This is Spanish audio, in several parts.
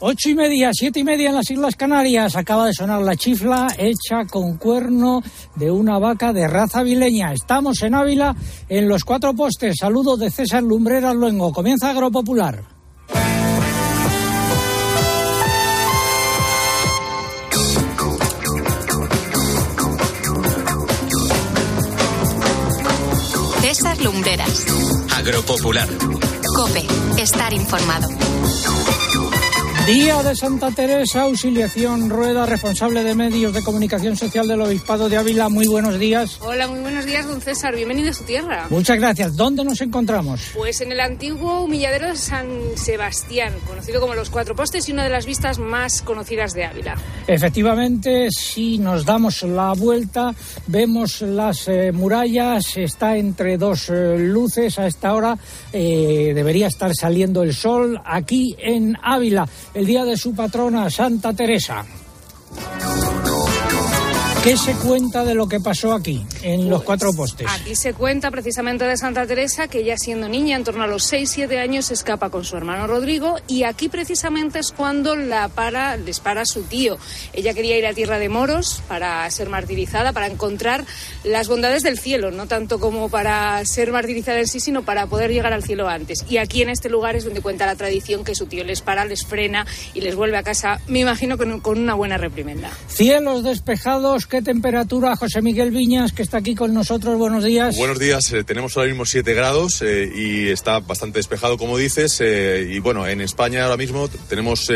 Ocho y media, siete y media en las Islas Canarias. Acaba de sonar la chifla hecha con cuerno de una vaca de raza vileña. Estamos en Ávila, en los cuatro postes. Saludo de César Lumbreras Luengo. Comienza Agropopular. César Lumbreras. Agropopular. Cope. Estar informado. Día de Santa Teresa, Auxiliación Rueda, responsable de medios de comunicación social del Obispado de Ávila. Muy buenos días. Hola, muy buenos días, don César. Bienvenido a su tierra. Muchas gracias. ¿Dónde nos encontramos? Pues en el antiguo humilladero de San Sebastián, conocido como Los Cuatro Postes y una de las vistas más conocidas de Ávila. Efectivamente, si nos damos la vuelta, vemos las eh, murallas, está entre dos eh, luces a esta hora, eh, debería estar saliendo el sol aquí en Ávila el día de su patrona, Santa Teresa. ¿Qué se cuenta de lo que pasó aquí, en los cuatro postes? Aquí se cuenta precisamente de Santa Teresa, que ya siendo niña, en torno a los 6-7 años, se escapa con su hermano Rodrigo y aquí precisamente es cuando la para, les para su tío. Ella quería ir a tierra de moros para ser martirizada, para encontrar las bondades del cielo, no tanto como para ser martirizada en sí, sino para poder llegar al cielo antes. Y aquí en este lugar es donde cuenta la tradición que su tío les para, les frena y les vuelve a casa, me imagino, con, con una buena reprimenda. Cielos despejados ¿Qué temperatura, José Miguel Viñas, que está aquí con nosotros? Buenos días. Buenos días. Eh, tenemos ahora mismo 7 grados eh, y está bastante despejado, como dices. Eh, y bueno, en España ahora mismo tenemos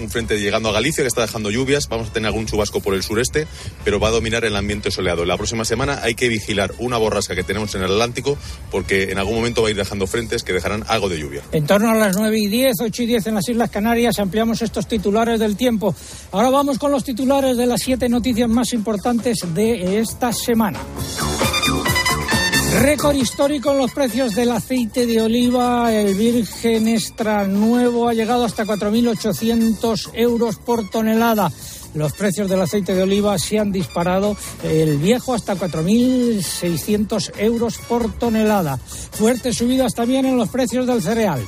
un frente llegando a Galicia que está dejando lluvias. Vamos a tener algún chubasco por el sureste, pero va a dominar el ambiente soleado. La próxima semana hay que vigilar una borrasca que tenemos en el Atlántico porque en algún momento va a ir dejando frentes que dejarán algo de lluvia. En torno a las 9 y 10, 8 y 10 en las Islas Canarias ampliamos estos titulares del tiempo. Ahora vamos con los titulares de las siete noticias más importantes de esta semana. Récord histórico en los precios del aceite de oliva. El virgen extra nuevo ha llegado hasta 4.800 euros por tonelada. Los precios del aceite de oliva se han disparado, el viejo hasta 4.600 euros por tonelada. Fuertes subidas también en los precios del cereal.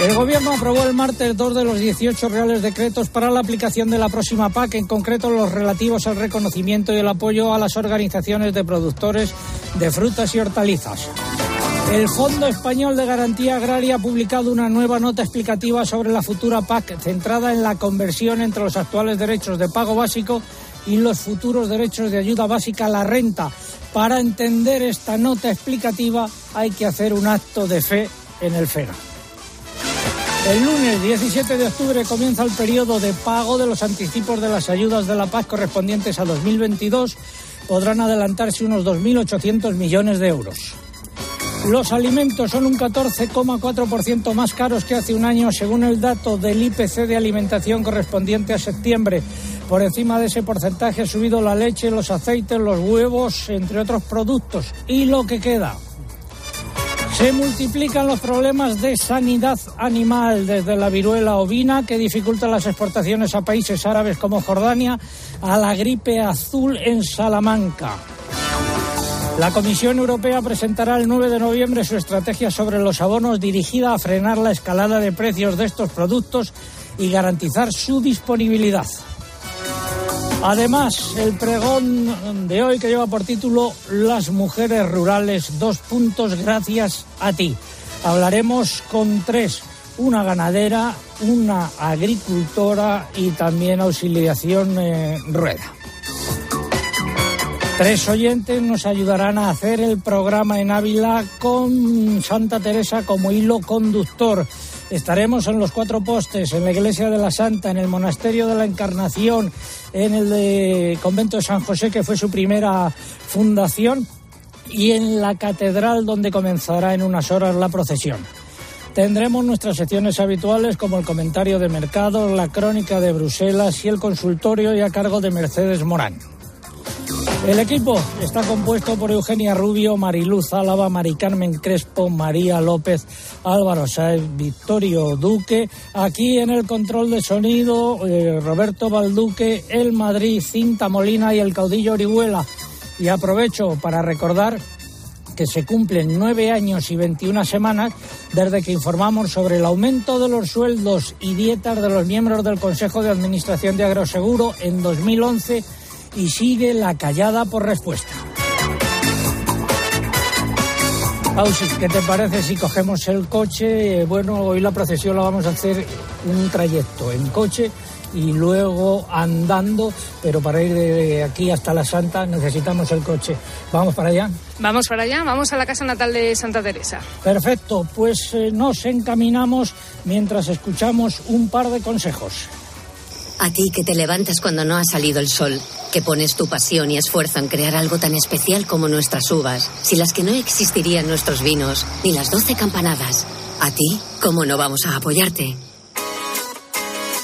El Gobierno aprobó el martes dos de los 18 reales decretos para la aplicación de la próxima PAC, en concreto los relativos al reconocimiento y el apoyo a las organizaciones de productores de frutas y hortalizas. El Fondo Español de Garantía Agraria ha publicado una nueva nota explicativa sobre la futura PAC, centrada en la conversión entre los actuales derechos de pago básico y los futuros derechos de ayuda básica a la renta. Para entender esta nota explicativa hay que hacer un acto de fe en el FEGA. El lunes 17 de octubre comienza el periodo de pago de los anticipos de las ayudas de la paz correspondientes a 2022. Podrán adelantarse unos 2.800 millones de euros. Los alimentos son un 14,4% más caros que hace un año, según el dato del IPC de alimentación correspondiente a septiembre. Por encima de ese porcentaje ha subido la leche, los aceites, los huevos, entre otros productos. Y lo que queda, se multiplican los problemas de sanidad animal, desde la viruela ovina, que dificulta las exportaciones a países árabes como Jordania, a la gripe azul en Salamanca. La Comisión Europea presentará el 9 de noviembre su estrategia sobre los abonos dirigida a frenar la escalada de precios de estos productos y garantizar su disponibilidad. Además, el pregón de hoy que lleva por título Las mujeres rurales, dos puntos gracias a ti. Hablaremos con tres, una ganadera, una agricultora y también auxiliación eh, rueda. Tres oyentes nos ayudarán a hacer el programa en Ávila con Santa Teresa como hilo conductor. Estaremos en los cuatro postes, en la Iglesia de la Santa, en el Monasterio de la Encarnación, en el convento de San José, que fue su primera fundación, y en la catedral donde comenzará en unas horas la procesión. Tendremos nuestras secciones habituales como el comentario de mercado, la crónica de Bruselas y el consultorio y a cargo de Mercedes Morán. El equipo está compuesto por Eugenia Rubio, Mariluz Álava, Mari Carmen Crespo, María López, Álvaro Sáez, Victorio Duque. Aquí en el control de sonido, eh, Roberto Balduque, El Madrid, Cinta Molina y el caudillo Orihuela. Y aprovecho para recordar que se cumplen nueve años y 21 semanas desde que informamos sobre el aumento de los sueldos y dietas de los miembros del Consejo de Administración de Agroseguro en 2011 y sigue la callada por respuesta. Pausi, ¿qué te parece si cogemos el coche? Bueno, hoy la procesión la vamos a hacer un trayecto en coche y luego andando, pero para ir de aquí hasta la Santa necesitamos el coche. ¿Vamos para allá? Vamos para allá, vamos a la casa natal de Santa Teresa. Perfecto, pues eh, nos encaminamos mientras escuchamos un par de consejos. A ti que te levantas cuando no ha salido el sol, que pones tu pasión y esfuerzo en crear algo tan especial como nuestras uvas, si las que no existirían nuestros vinos, ni las doce campanadas. A ti, ¿cómo no vamos a apoyarte?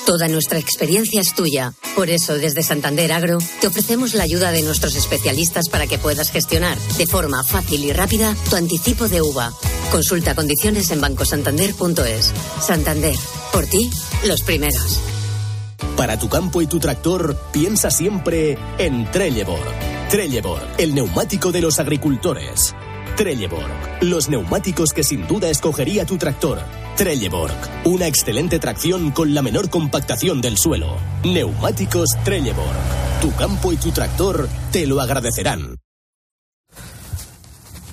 Toda nuestra experiencia es tuya. Por eso, desde Santander Agro, te ofrecemos la ayuda de nuestros especialistas para que puedas gestionar de forma fácil y rápida tu anticipo de uva. Consulta condiciones en bancosantander.es. Santander, por ti, los primeros. Para tu campo y tu tractor, piensa siempre en Trelleborg. Trelleborg, el neumático de los agricultores. Trelleborg, los neumáticos que sin duda escogería tu tractor. Trelleborg, una excelente tracción con la menor compactación del suelo. Neumáticos Trelleborg. Tu campo y tu tractor te lo agradecerán.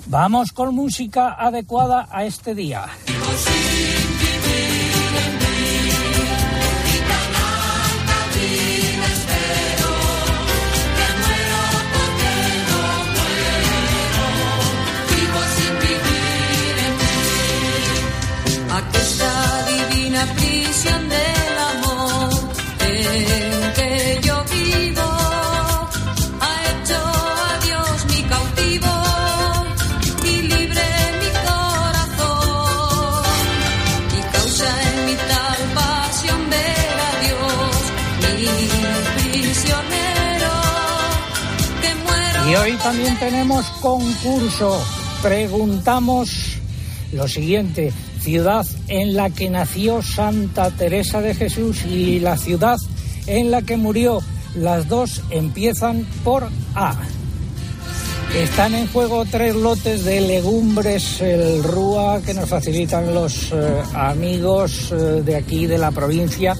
Vamos con música adecuada a este día. También tenemos concurso. Preguntamos lo siguiente, ciudad en la que nació Santa Teresa de Jesús y la ciudad en la que murió. Las dos empiezan por A. Están en juego tres lotes de legumbres, el RUA, que nos facilitan los eh, amigos eh, de aquí, de la provincia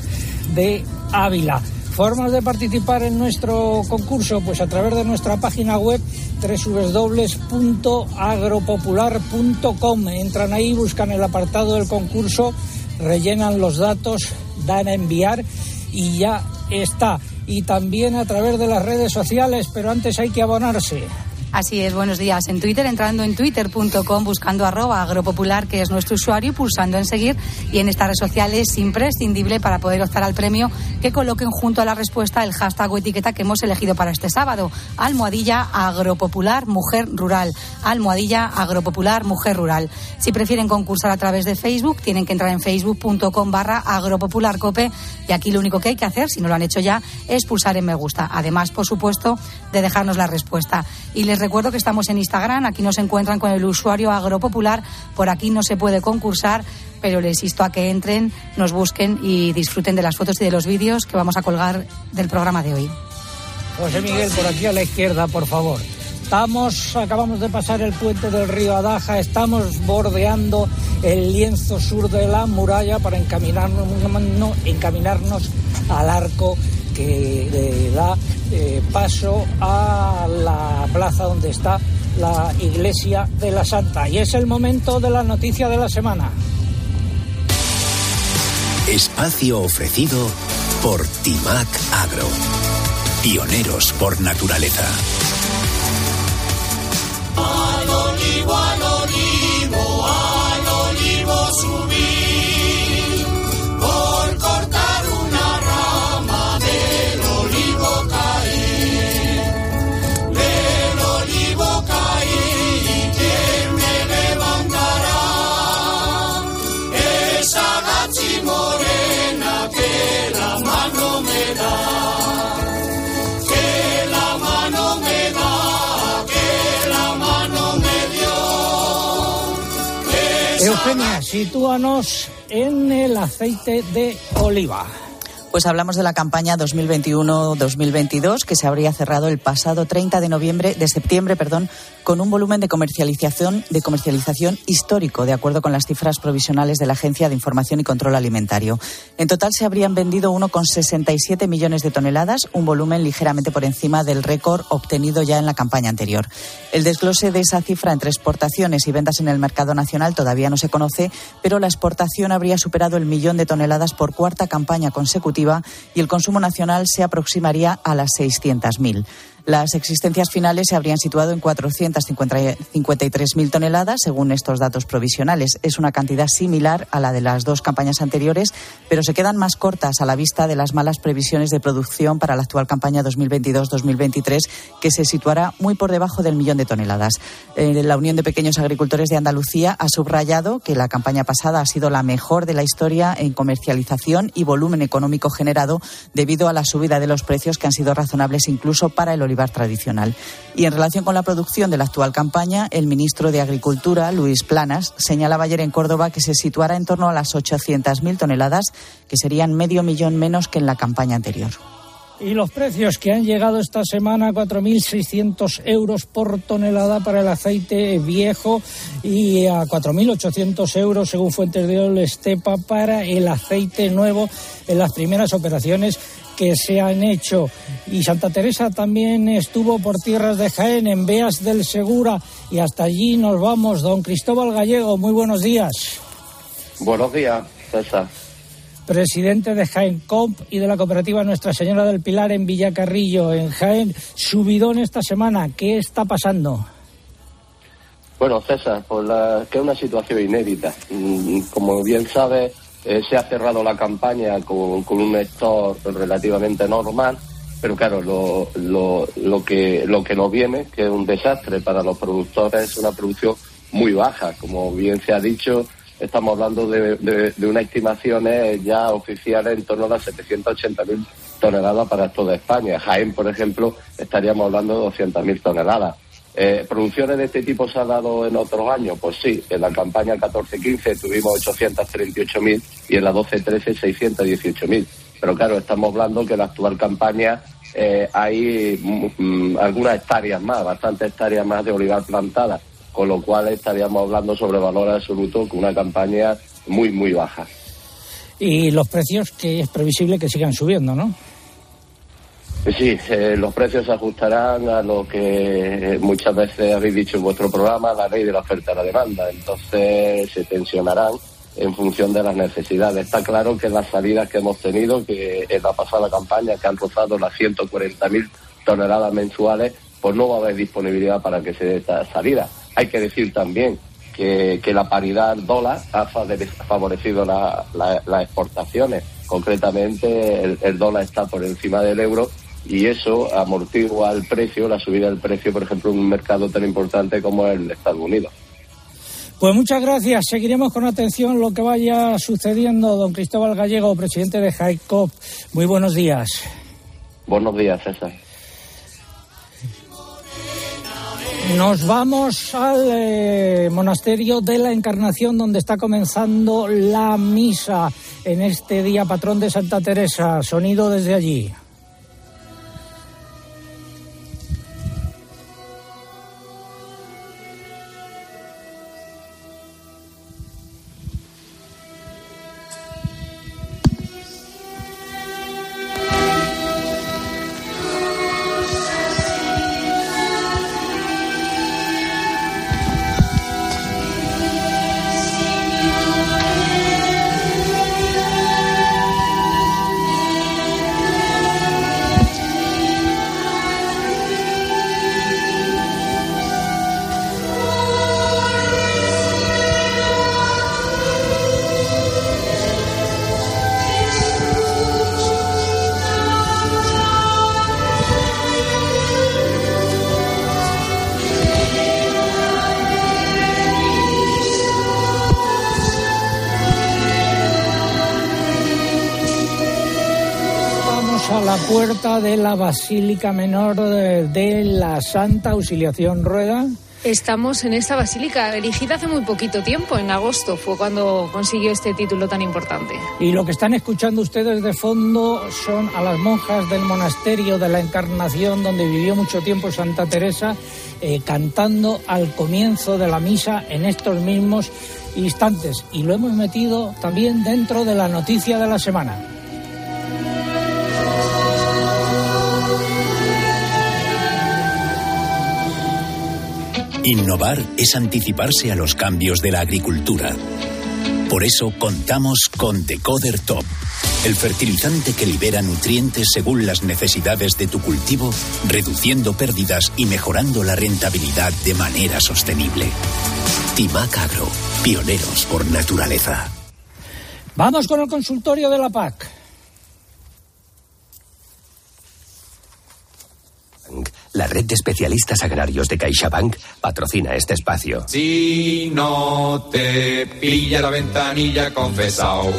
de Ávila. Formas de participar en nuestro concurso, pues a través de nuestra página web www.agropopular.com. Entran ahí, buscan el apartado del concurso, rellenan los datos, dan a enviar y ya está. Y también a través de las redes sociales, pero antes hay que abonarse. Así es, buenos días. En Twitter, entrando en twitter.com, buscando arroba agropopular, que es nuestro usuario, pulsando en seguir. Y en esta red social es imprescindible para poder optar al premio que coloquen junto a la respuesta el hashtag o etiqueta que hemos elegido para este sábado. Almohadilla agropopular mujer rural. Almohadilla agropopular mujer rural. Si prefieren concursar a través de Facebook, tienen que entrar en facebook.com barra agropopularcope. Y aquí lo único que hay que hacer, si no lo han hecho ya, es pulsar en me gusta. Además, por supuesto, de dejarnos la respuesta. Y les recuerdo que estamos en Instagram, aquí nos encuentran con el usuario agropopular, por aquí no se puede concursar, pero les insto a que entren, nos busquen y disfruten de las fotos y de los vídeos que vamos a colgar del programa de hoy. José Miguel, por aquí a la izquierda, por favor. Estamos, acabamos de pasar el puente del río Adaja, estamos bordeando el lienzo sur de la muralla para encaminarnos, no, encaminarnos al arco que da eh, paso a la plaza donde está la iglesia de la Santa. Y es el momento de la noticia de la semana. Espacio ofrecido por Timac Agro. Pioneros por naturaleza. Al olivo, al olivo, al olivo sitúanos en el aceite de oliva. Pues hablamos de la campaña 2021-2022 que se habría cerrado el pasado 30 de noviembre de septiembre, perdón, con un volumen de comercialización de comercialización histórico, de acuerdo con las cifras provisionales de la Agencia de Información y Control Alimentario. En total se habrían vendido 1,67 millones de toneladas, un volumen ligeramente por encima del récord obtenido ya en la campaña anterior. El desglose de esa cifra entre exportaciones y ventas en el mercado nacional todavía no se conoce, pero la exportación habría superado el millón de toneladas por cuarta campaña consecutiva y el consumo nacional se aproximaría a las 600.000. Las existencias finales se habrían situado en 453.000 toneladas, según estos datos provisionales. Es una cantidad similar a la de las dos campañas anteriores, pero se quedan más cortas a la vista de las malas previsiones de producción para la actual campaña 2022-2023, que se situará muy por debajo del millón de toneladas. Eh, la Unión de Pequeños Agricultores de Andalucía ha subrayado que la campaña pasada ha sido la mejor de la historia en comercialización y volumen económico generado debido a la subida de los precios que han sido razonables incluso para el tradicional. Y en relación con la producción de la actual campaña, el ministro de Agricultura, Luis Planas, señalaba ayer en Córdoba que se situará en torno a las 800.000 toneladas, que serían medio millón menos que en la campaña anterior. Y los precios que han llegado esta semana a 4.600 euros por tonelada para el aceite viejo y a 4.800 euros, según fuentes de Ol Estepa, para el aceite nuevo en las primeras operaciones que se han hecho. Y Santa Teresa también estuvo por tierras de Jaén, en Beas del Segura, y hasta allí nos vamos. Don Cristóbal Gallego, muy buenos días. Buenos días, César. Presidente de Jaén Comp y de la cooperativa Nuestra Señora del Pilar en Villacarrillo, en Jaén. Subidón esta semana, ¿qué está pasando? Bueno, César, pues la, que es una situación inédita. Mm, Como bien sabes, eh, se ha cerrado la campaña con, con un stock relativamente normal, pero claro, lo, lo, lo, que, lo que nos viene, que es un desastre para los productores, es una producción muy baja. Como bien se ha dicho, estamos hablando de, de, de unas estimaciones ya oficiales en torno a las 780.000 toneladas para toda España. Jaén, por ejemplo, estaríamos hablando de 200.000 toneladas. Eh, ¿Producciones de este tipo se ha dado en otros años? Pues sí, en la campaña 14-15 tuvimos 838.000 y en la 12-13 618.000. Pero claro, estamos hablando que en la actual campaña eh, hay mm, algunas hectáreas más, bastantes hectáreas más de olivar plantadas, con lo cual estaríamos hablando sobre valor absoluto con una campaña muy, muy baja. Y los precios que es previsible que sigan subiendo, ¿no? Sí, eh, los precios se ajustarán a lo que muchas veces habéis dicho en vuestro programa, la ley de la oferta y la demanda. Entonces se tensionarán en función de las necesidades. Está claro que las salidas que hemos tenido, que en la pasada campaña, que han rozado las 140.000 toneladas mensuales, pues no va a haber disponibilidad para que se dé esta salida. Hay que decir también que, la paridad dólar ha favorecido la- la- las exportaciones. Concretamente, el dólar está por encima del euro y eso amortigua el precio, la subida del precio, por ejemplo, en un mercado tan importante como el de Estados Unidos. Pues muchas gracias. Seguiremos con atención lo que vaya sucediendo. Don Cristóbal Gallego, presidente de JAICOP. Muy buenos días. Buenos días, César. Nos vamos al eh, monasterio de la Encarnación, donde está comenzando la misa en este día patrón de Santa Teresa. Sonido desde allí. Puerta de la Basílica Menor de, de la Santa Auxiliación Rueda. Estamos en esta basílica, erigida hace muy poquito tiempo, en agosto fue cuando consiguió este título tan importante. Y lo que están escuchando ustedes de fondo son a las monjas del monasterio de la Encarnación, donde vivió mucho tiempo Santa Teresa, eh, cantando al comienzo de la misa en estos mismos instantes. Y lo hemos metido también dentro de la noticia de la semana. Innovar es anticiparse a los cambios de la agricultura. Por eso contamos con Decoder Top, el fertilizante que libera nutrientes según las necesidades de tu cultivo, reduciendo pérdidas y mejorando la rentabilidad de manera sostenible. Timac Agro, pioneros por naturaleza. Vamos con el consultorio de la PAC. La red de especialistas agrarios de CaixaBank patrocina este espacio. Si no te pilla la ventanilla, confesao.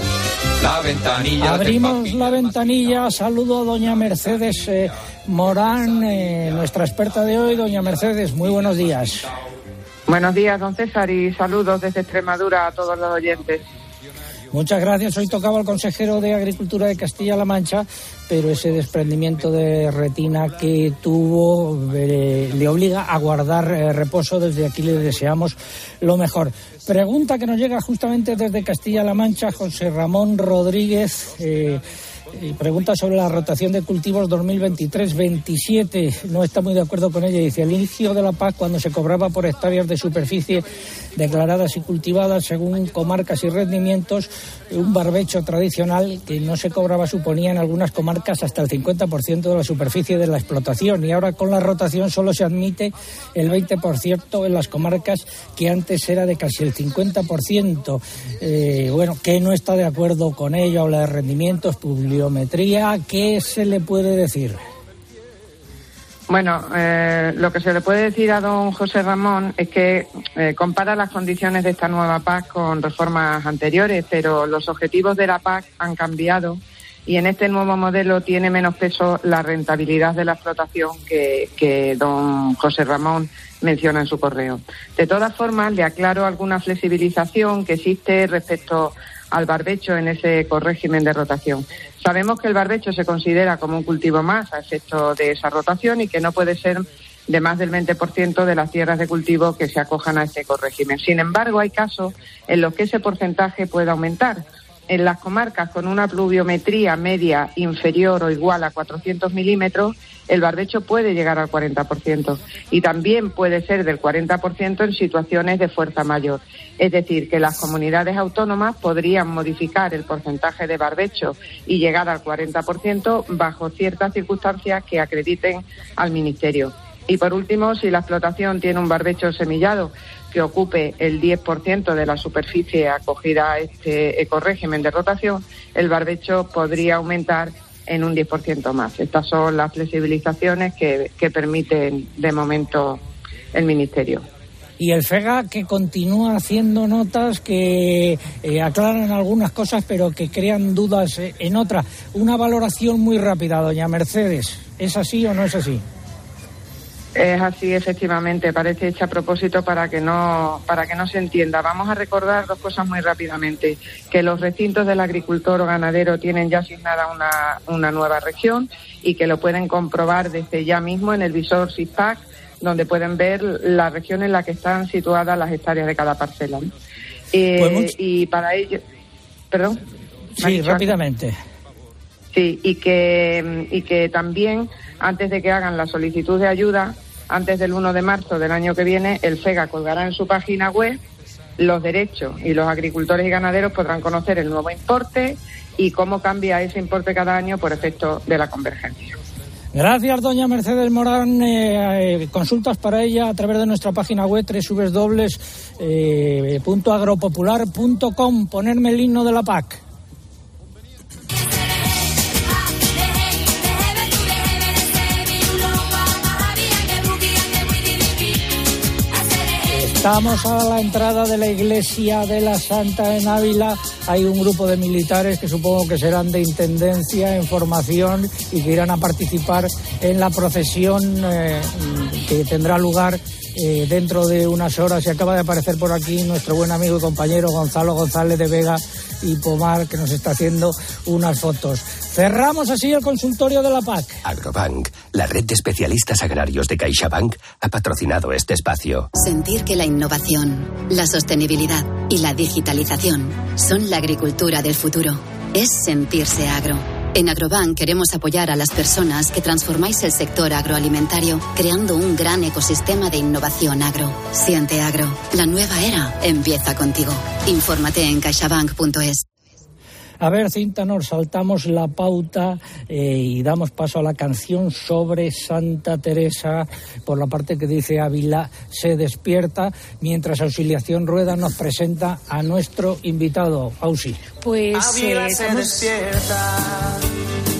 La ventanilla. Abrimos la ventanilla. Saludo a doña Mercedes eh, Morán, eh, nuestra experta de hoy. Doña Mercedes, muy buenos días. Buenos días, don César, y saludos desde Extremadura a todos los oyentes. Muchas gracias. Hoy tocaba el consejero de Agricultura de Castilla-La Mancha, pero ese desprendimiento de retina que tuvo eh, le obliga a guardar eh, reposo. Desde aquí le deseamos lo mejor. Pregunta que nos llega justamente desde Castilla-La Mancha, José Ramón Rodríguez. eh, y pregunta sobre la rotación de cultivos 2023-27. No está muy de acuerdo con ella. Dice, al inicio de la PAC, cuando se cobraba por hectáreas de superficie declaradas y cultivadas según comarcas y rendimientos, un barbecho tradicional que no se cobraba suponía en algunas comarcas hasta el 50% de la superficie de la explotación. Y ahora con la rotación solo se admite el 20% en las comarcas que antes era de casi el 50%. Eh, bueno, que no está de acuerdo con ello, habla de rendimientos, pluviometría. ¿Qué se le puede decir? Bueno, eh, lo que se le puede decir a don José Ramón es que eh, compara las condiciones de esta nueva PAC con reformas anteriores, pero los objetivos de la PAC han cambiado y en este nuevo modelo tiene menos peso la rentabilidad de la explotación que, que don José Ramón menciona en su correo. De todas formas, le aclaro alguna flexibilización que existe respecto al barbecho en ese corrégimen de rotación. Sabemos que el barbecho se considera como un cultivo más a efecto de esa rotación y que no puede ser de más del 20% de las tierras de cultivo que se acojan a este corrégimen. Sin embargo, hay casos en los que ese porcentaje puede aumentar. En las comarcas con una pluviometría media inferior o igual a 400 milímetros, el barbecho puede llegar al 40% y también puede ser del 40% en situaciones de fuerza mayor. Es decir, que las comunidades autónomas podrían modificar el porcentaje de barbecho y llegar al 40% bajo ciertas circunstancias que acrediten al Ministerio. Y por último, si la explotación tiene un barbecho semillado que ocupe el 10% de la superficie acogida a este ecorégimen de rotación, el barbecho podría aumentar en un 10% más. Estas son las flexibilizaciones que, que permiten de momento el Ministerio. Y el FEGA que continúa haciendo notas que eh, aclaran algunas cosas pero que crean dudas eh, en otras. Una valoración muy rápida, doña Mercedes. ¿Es así o no es así? Es así, efectivamente, parece hecha a propósito para que no para que no se entienda. Vamos a recordar dos cosas muy rápidamente: que los recintos del agricultor o ganadero tienen ya asignada una, una nueva región y que lo pueden comprobar desde ya mismo en el visor SISPAC, donde pueden ver la región en la que están situadas las hectáreas de cada parcela. Eh, Y para ello, perdón. ¿Me has Sí, algo? rápidamente. Sí, y que, y que también, antes de que hagan la solicitud de ayuda, antes del 1 de marzo del año que viene, el FEGA colgará en su página web los derechos y los agricultores y ganaderos podrán conocer el nuevo importe y cómo cambia ese importe cada año por efecto de la convergencia. Gracias, doña Mercedes Morán. Eh, eh, consultas para ella a través de nuestra página web www.agropopular.com. Ponerme el himno de la PAC. Estamos a la entrada de la iglesia de la Santa en Ávila. Hay un grupo de militares que supongo que serán de intendencia en formación y que irán a participar en la procesión eh, que tendrá lugar eh, dentro de unas horas y acaba de aparecer por aquí nuestro buen amigo y compañero Gonzalo González de Vega y Pomar que nos está haciendo unas fotos. Cerramos así el consultorio de la PAC. Agrobank, la red de especialistas agrarios de CaixaBank, ha patrocinado este espacio. Sentir que la innovación, la sostenibilidad y la digitalización son la agricultura del futuro. Es sentirse agro. En Agrobank queremos apoyar a las personas que transformáis el sector agroalimentario creando un gran ecosistema de innovación agro. Siente agro. La nueva era empieza contigo. Infórmate en caixabank.es. A ver, Cintanor, saltamos la pauta eh, y damos paso a la canción sobre Santa Teresa por la parte que dice Ávila se despierta, mientras Auxiliación Rueda nos presenta a nuestro invitado, Ausi. Pues Ávila eh, se estamos- despierta.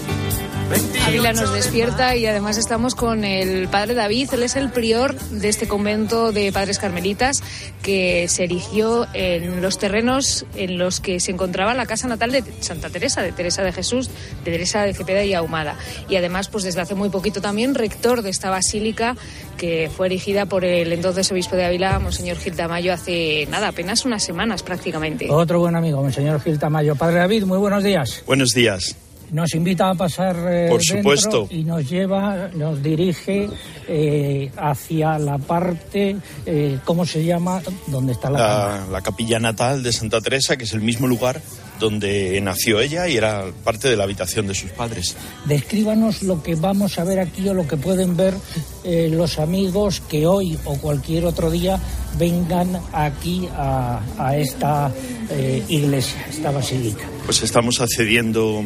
Ávila nos despierta y además estamos con el padre David. Él es el prior de este convento de padres carmelitas que se erigió en los terrenos en los que se encontraba la casa natal de Santa Teresa, de Teresa de Jesús, de Teresa de Cepeda y Ahumada. Y además, pues desde hace muy poquito también rector de esta basílica que fue erigida por el entonces obispo de Ávila, Monseñor Gil Tamayo, hace nada, apenas unas semanas prácticamente. Otro buen amigo, el señor Gil Tamayo. Padre David, muy buenos días. Buenos días. Nos invita a pasar eh, Por supuesto. y nos lleva, nos dirige eh, hacia la parte, eh, ¿cómo se llama? ¿Dónde está? La, la capilla natal de Santa Teresa, que es el mismo lugar donde nació ella y era parte de la habitación de sus padres. Descríbanos lo que vamos a ver aquí o lo que pueden ver eh, los amigos que hoy o cualquier otro día vengan aquí a, a esta eh, iglesia, esta basílica. Pues estamos accediendo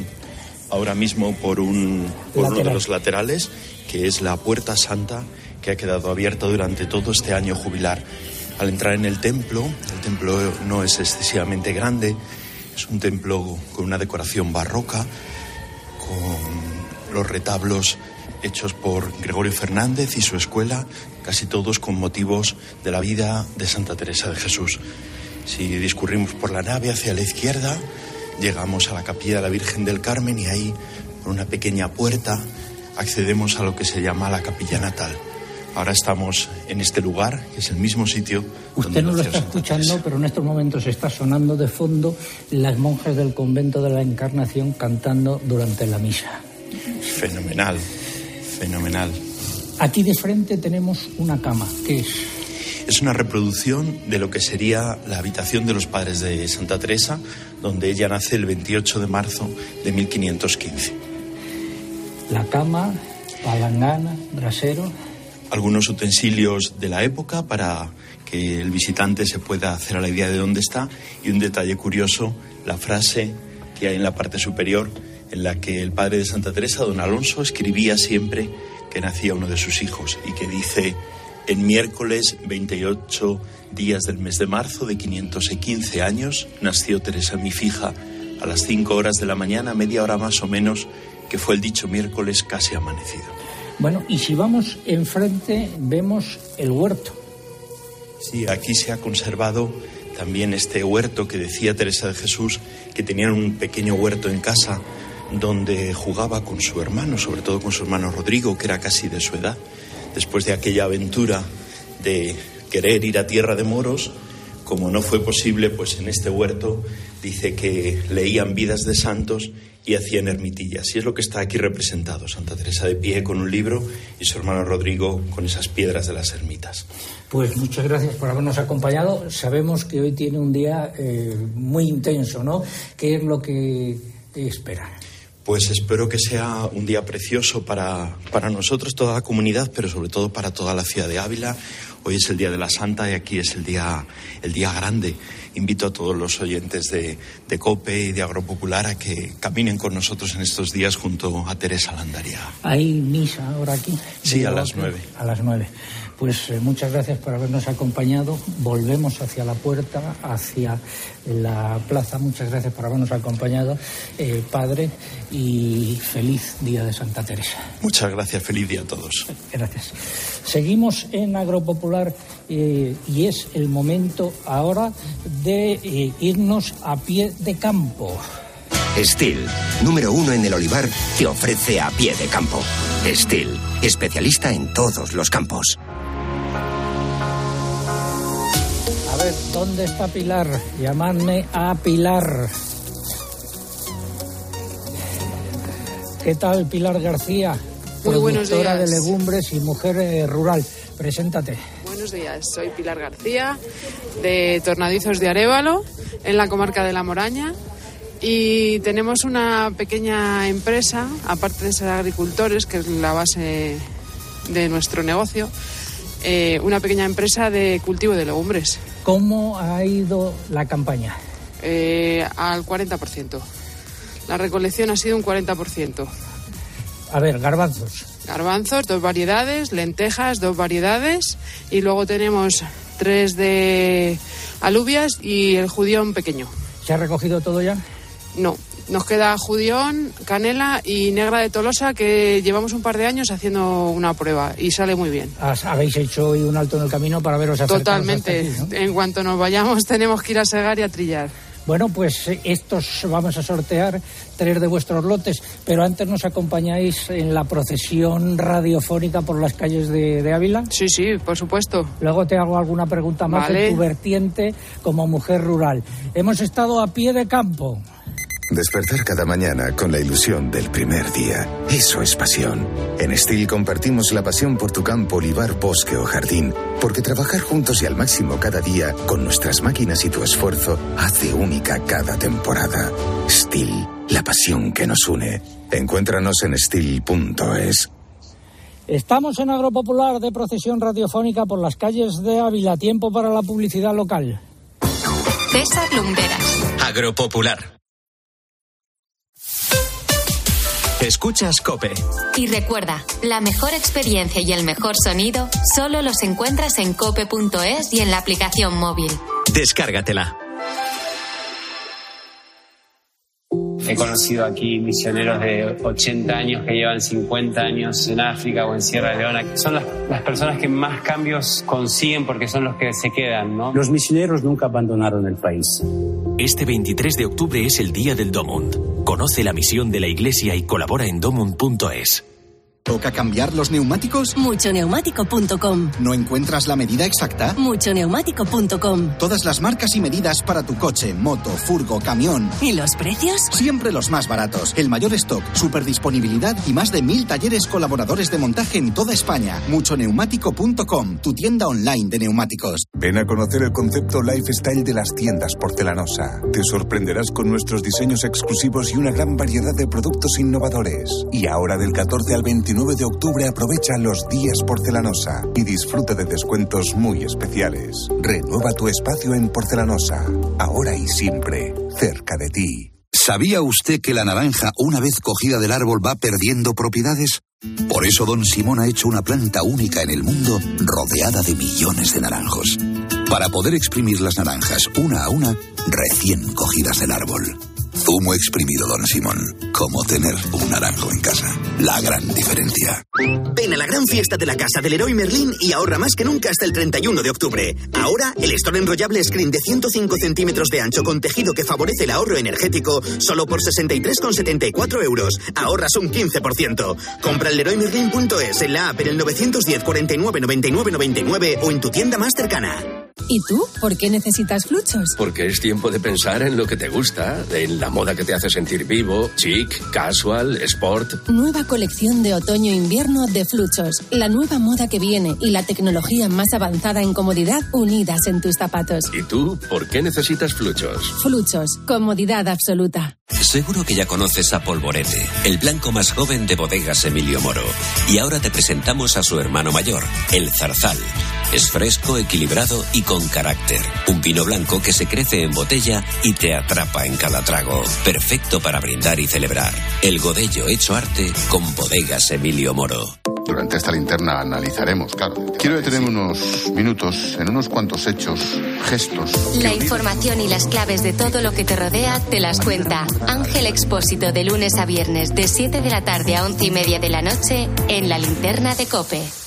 ahora mismo por, un, por uno de los laterales, que es la Puerta Santa, que ha quedado abierta durante todo este año jubilar. Al entrar en el templo, el templo no es excesivamente grande, es un templo con una decoración barroca, con los retablos hechos por Gregorio Fernández y su escuela, casi todos con motivos de la vida de Santa Teresa de Jesús. Si discurrimos por la nave hacia la izquierda, llegamos a la capilla de la Virgen del Carmen y ahí, por una pequeña puerta, accedemos a lo que se llama la capilla natal. Ahora estamos en este lugar, que es el mismo sitio Usted donde no lo está escuchando, pero en estos momentos está sonando de fondo las monjas del convento de la Encarnación cantando durante la misa. Fenomenal, fenomenal. Aquí de frente tenemos una cama, que es Es una reproducción de lo que sería la habitación de los padres de Santa Teresa, donde ella nace el 28 de marzo de 1515. la cama, palangana, brasero. Algunos utensilios de la época para que el visitante se pueda hacer a la idea de dónde está y un detalle curioso, la frase que hay en la parte superior en la que el padre de Santa Teresa, don Alonso, escribía siempre que nacía uno de sus hijos y que dice en miércoles 28 días del mes de marzo de 515 años nació Teresa mi fija a las 5 horas de la mañana, media hora más o menos, que fue el dicho miércoles casi amanecido. Bueno, y si vamos enfrente vemos el huerto. Sí, aquí se ha conservado también este huerto que decía Teresa de Jesús, que tenían un pequeño huerto en casa donde jugaba con su hermano, sobre todo con su hermano Rodrigo, que era casi de su edad. Después de aquella aventura de querer ir a tierra de moros, como no fue posible, pues en este huerto dice que leían vidas de santos y hacían ermitillas. Y es lo que está aquí representado, Santa Teresa de pie con un libro y su hermano Rodrigo con esas piedras de las ermitas. Pues muchas gracias por habernos acompañado. Sabemos que hoy tiene un día eh, muy intenso, ¿no? ¿Qué es lo que espera? Pues espero que sea un día precioso para, para nosotros, toda la comunidad, pero sobre todo para toda la ciudad de Ávila. Hoy es el Día de la Santa y aquí es el día, el día grande. Invito a todos los oyentes de, de COPE y de Agropopular a que caminen con nosotros en estos días junto a Teresa Landaria. ¿Hay misa ahora aquí? Sí, a las nueve. A las nueve. Pues eh, muchas gracias por habernos acompañado. Volvemos hacia la puerta, hacia la plaza. Muchas gracias por habernos acompañado, eh, padre, y feliz Día de Santa Teresa. Muchas gracias, feliz día a todos. Gracias. Seguimos en Agropopular eh, y es el momento ahora de eh, irnos a pie de campo. Steel, número uno en el olivar, te ofrece a pie de campo. Steel, especialista en todos los campos. ¿Dónde está Pilar? Llamadme a Pilar. ¿Qué tal, Pilar García? Muy buenos días. de legumbres y mujer eh, rural. Preséntate. Buenos días, soy Pilar García de Tornadizos de Arévalo, en la comarca de La Moraña. Y tenemos una pequeña empresa, aparte de ser agricultores, que es la base de nuestro negocio, eh, una pequeña empresa de cultivo de legumbres, ¿Cómo ha ido la campaña? eh, al 40%. La recolección ha sido un 40%. A ver, garbanzos. Garbanzos, dos variedades, lentejas, dos variedades, y luego tenemos tres de alubias y el judión pequeño. ¿Se ha recogido todo ya? No, nos queda judión, canela y negra de Tolosa que llevamos un par de años haciendo una prueba y sale muy bien. Habéis hecho hoy un alto en el camino para veros Totalmente. aquí, ¿no? En cuanto nos vayamos tenemos que ir a segar y a trillar. Bueno, pues eh, estos vamos a sortear tres de vuestros lotes, pero antes nos acompañáis en la procesión radiofónica por las calles de, de Ávila. Sí, sí, por supuesto. Luego te hago alguna pregunta más Vale. en tu vertiente como mujer rural. Hemos estado a pie de campo. Despertar cada mañana con la ilusión del primer día. Eso es pasión. En Steel compartimos la pasión por tu campo, olivar, bosque o jardín, porque trabajar juntos y al máximo cada día con nuestras máquinas y tu esfuerzo hace única cada temporada. Steel, la pasión que nos une. Encuéntranos en steel.es. Estamos en Agropopular de procesión radiofónica por las calles de Ávila. Tiempo para la publicidad local. César Lumberas. Agropopular. Escuchas Cope. Y recuerda, la mejor experiencia y el mejor sonido solo los encuentras en cope.es y en la aplicación móvil. Descárgatela. He conocido aquí misioneros de 80 años que llevan 50 años en África o en Sierra Leona. Son las, las personas que más cambios consiguen porque son los que se quedan, ¿no? Los misioneros nunca abandonaron el país. Este 23 de octubre es el Día del Domund. Conoce la misión de la Iglesia y colabora en domund.es. ¿Toca cambiar los neumáticos? Muchoneumático.com. ¿No encuentras la medida exacta? Muchoneumático.com. Todas las marcas y medidas para tu coche, moto, furgo, camión. ¿Y los precios? Siempre los más baratos. El mayor stock, super disponibilidad y más de mil talleres colaboradores de montaje en toda España. Muchoneumático.com, tu tienda online de neumáticos. Ven a conocer el concepto lifestyle de las tiendas porcelanosa. Te sorprenderás con nuestros diseños exclusivos y una gran variedad de productos innovadores. Y ahora del 14 al 29 de octubre aprovecha los días porcelanosa y disfruta de descuentos muy especiales. Renueva tu espacio en porcelanosa, ahora y siempre, cerca de ti. ¿Sabía usted que la naranja, una vez cogida del árbol, va perdiendo propiedades? Por eso Don Simón ha hecho una planta única en el mundo, rodeada de millones de naranjos. Para poder exprimir las naranjas una a una, recién cogidas del árbol. Zumo exprimido Don Simón. Como tener un naranjo en casa. La gran diferencia. Ven a la gran fiesta de la casa del Leroy Merlin y ahorra más que nunca hasta el 31 de octubre. Ahora, el store enrollable screen de 105 centímetros de ancho con tejido que favorece el ahorro energético solo por 63,74 euros. Ahorras un 15%. Compra en leroymerlin.es, en la app en el 910 49 99 99 o en tu tienda más cercana. ¿Y tú? ¿Por qué necesitas fluchos? Porque es tiempo de pensar en lo que te gusta, en la moda que te hace sentir vivo, chic, casual, sport. Nueva colección de otoño-invierno de Fluchos. La nueva moda que viene y la tecnología más avanzada en comodidad unidas en tus zapatos. ¿Y tú por qué necesitas fluchos? Fluchos. Comodidad absoluta. Seguro que ya conoces a Polvorete, el blanco más joven de bodegas Emilio Moro. Y ahora te presentamos a su hermano mayor, el Zarzal. Es fresco, equilibrado y con carácter. Un vino blanco que se crece en botella y te atrapa en cada trago. Perfecto para brindar y celebrar. El Godello hecho arte con bodegas Emilio Moro. Durante esta linterna analizaremos, claro. Quiero detenerme unos minutos en unos cuantos hechos, gestos. La información y las claves de todo lo que te rodea te las cuenta Ángel Expósito de lunes a viernes de 7 de la tarde a 11 y media de la noche en la linterna de Cope.